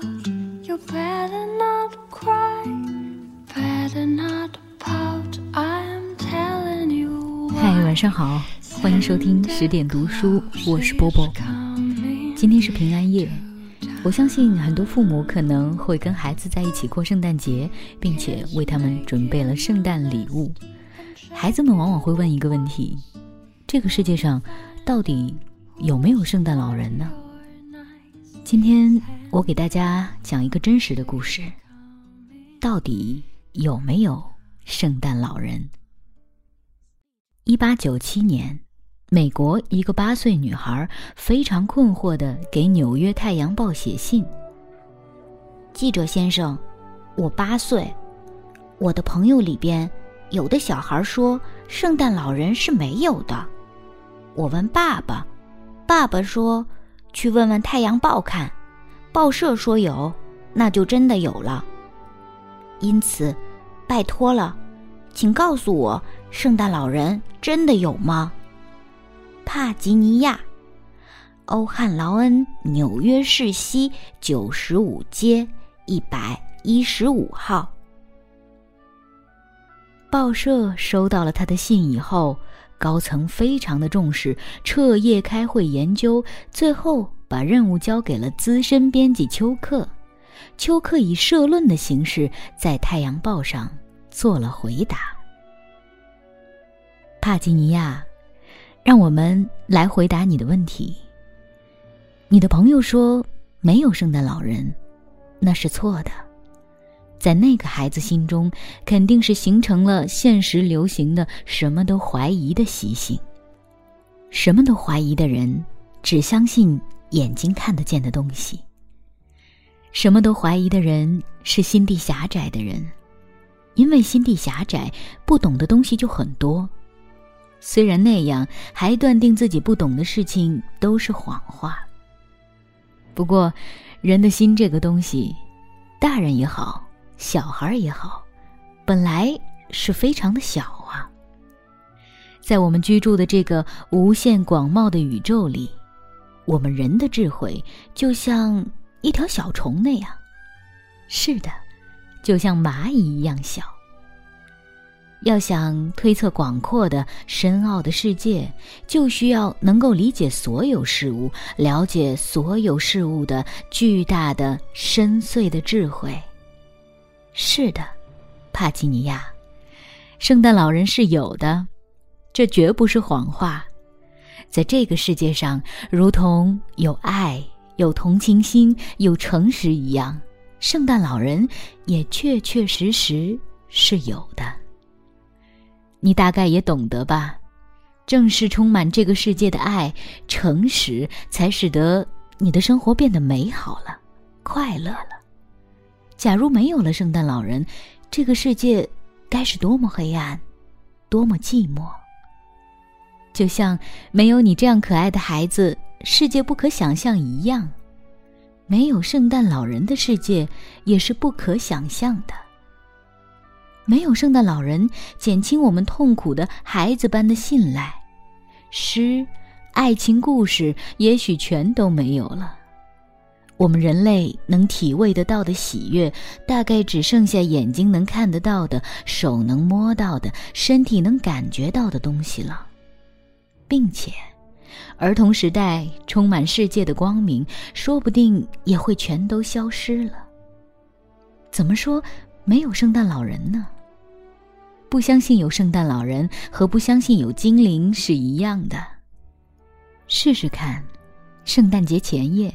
out. You better not cry, better not pout. I'm telling you. 嗨，晚上好，欢迎收听十点读书，我是波波。今天是平安夜，我相信很多父母可能会跟孩子在一起过圣诞节，并且为他们准备了圣诞礼物。孩子们往往会问一个问题：这个世界上到底有没有圣诞老人呢？今天我给大家讲一个真实的故事，到底有没有圣诞老人？一八九七年，美国一个八岁女孩非常困惑地给《纽约太阳报》写信。记者先生，我八岁，我的朋友里边有的小孩说圣诞老人是没有的。我问爸爸，爸爸说去问问《太阳报》看，报社说有，那就真的有了。因此，拜托了，请告诉我，圣诞老人真的有吗？帕吉尼亚，欧汉劳恩，纽约市西九十五街一百一十五号。报社收到了他的信以后，高层非常的重视，彻夜开会研究，最后把任务交给了资深编辑丘克。丘克以社论的形式在《太阳报》上做了回答。帕吉尼亚，让我们来回答你的问题。你的朋友说没有圣诞老人，那是错的。在那个孩子心中，肯定是形成了现实流行的什么都怀疑的习性。什么都怀疑的人，只相信眼睛看得见的东西。什么都怀疑的人是心地狭窄的人，因为心地狭窄，不懂的东西就很多。虽然那样，还断定自己不懂的事情都是谎话。不过，人的心这个东西，大人也好。小孩也好，本来是非常的小啊。在我们居住的这个无限广袤的宇宙里，我们人的智慧就像一条小虫那样，是的，就像蚂蚁一样小。要想推测广阔的、深奥的世界，就需要能够理解所有事物，了解所有事物的巨大的、深邃的智慧。是的，帕基尼亚，圣诞老人是有的，这绝不是谎话。在这个世界上，如同有爱、有同情心、有诚实一样，圣诞老人也确确实实是有的。你大概也懂得吧？正是充满这个世界的爱、诚实，才使得你的生活变得美好了、快乐了。假如没有了圣诞老人，这个世界该是多么黑暗，多么寂寞。就像没有你这样可爱的孩子，世界不可想象一样。没有圣诞老人的世界也是不可想象的。没有圣诞老人，减轻我们痛苦的孩子般的信赖，诗、爱情故事也许全都没有了。我们人类能体味得到的喜悦，大概只剩下眼睛能看得到的、手能摸到的、身体能感觉到的东西了，并且，儿童时代充满世界的光明，说不定也会全都消失了。怎么说没有圣诞老人呢？不相信有圣诞老人和不相信有精灵是一样的。试试看，圣诞节前夜。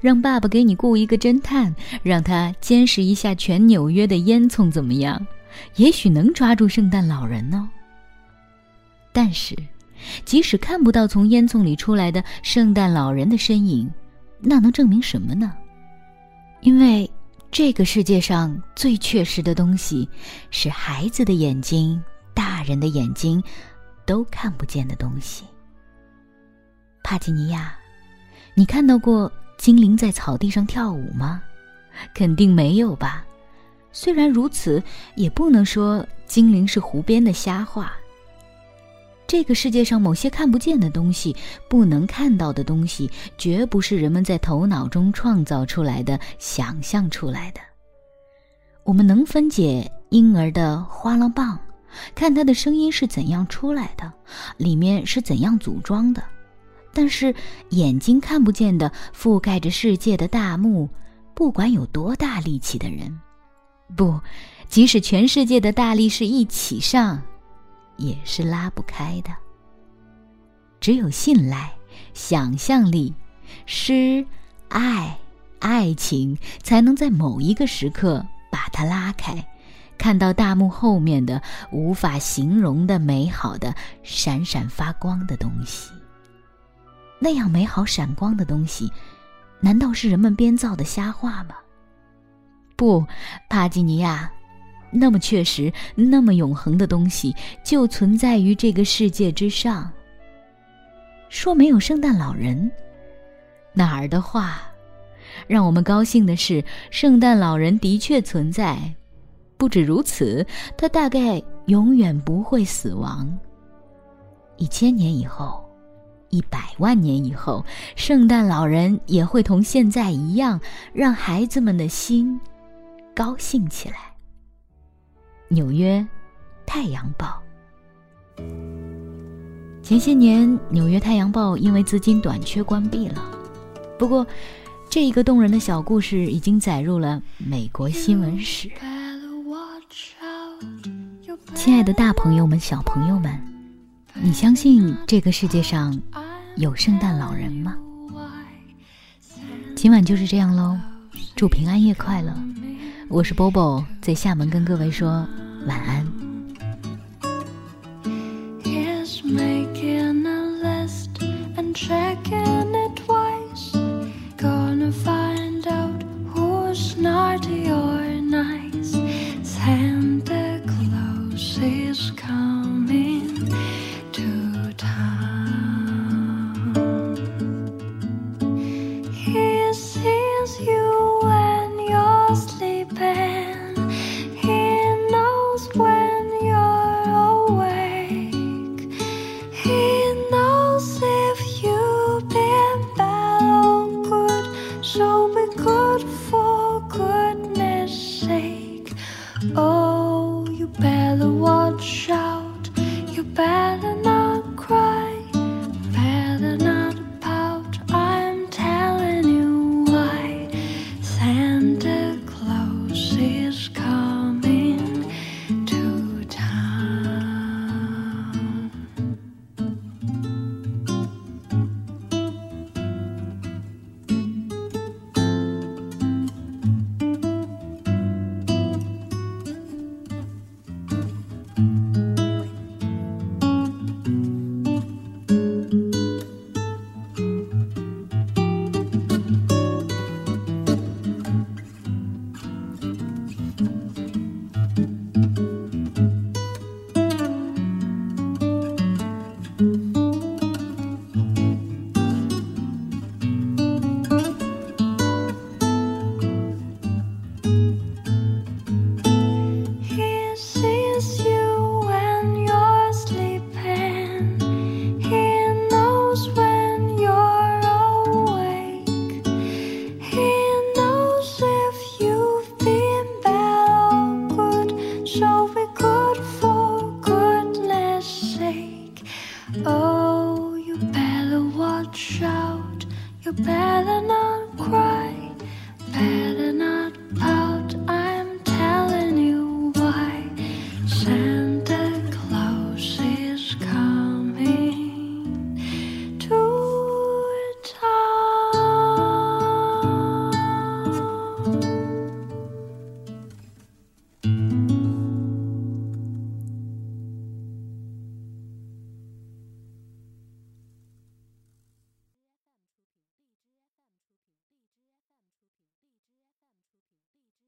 让爸爸给你雇一个侦探，让他监视一下全纽约的烟囱，怎么样？也许能抓住圣诞老人呢。但是，即使看不到从烟囱里出来的圣诞老人的身影，那能证明什么呢？因为这个世界上最确实的东西，是孩子的眼睛、大人的眼睛都看不见的东西。帕吉尼亚，你看到过？精灵在草地上跳舞吗？肯定没有吧。虽然如此，也不能说精灵是湖边的瞎话。这个世界上某些看不见的东西、不能看到的东西，绝不是人们在头脑中创造出来的、想象出来的。我们能分解婴儿的花浪棒，看他的声音是怎样出来的，里面是怎样组装的。但是眼睛看不见的、覆盖着世界的大幕，不管有多大力气的人，不，即使全世界的大力士一起上。也是拉不开的。只有信赖、想象力、诗、爱、爱情，才能在某一个时刻把它拉开，看到大幕后面的无法形容的美好的、闪闪发光的东西。那样美好闪光的东西，难道是人们编造的瞎话吗？不，帕基尼亚。那么确实，那么永恒的东西就存在于这个世界之上。说没有圣诞老人，哪儿的话？让我们高兴的是，圣诞老人的确存在。不止如此，他大概永远不会死亡。一千年以后，一百万年以后，圣诞老人也会同现在一样，让孩子们的心高兴起来。纽约太阳报。前些年，纽约太阳报因为资金短缺关闭了。不过，这一个动人的小故事已经载入了美国新闻史。亲爱的，大朋友们、小朋友们，你相信这个世界上有圣诞老人吗？今晚就是这样喽，祝平安夜快乐。我是 Bobo，在厦门跟各位说晚安。out. You better not cry.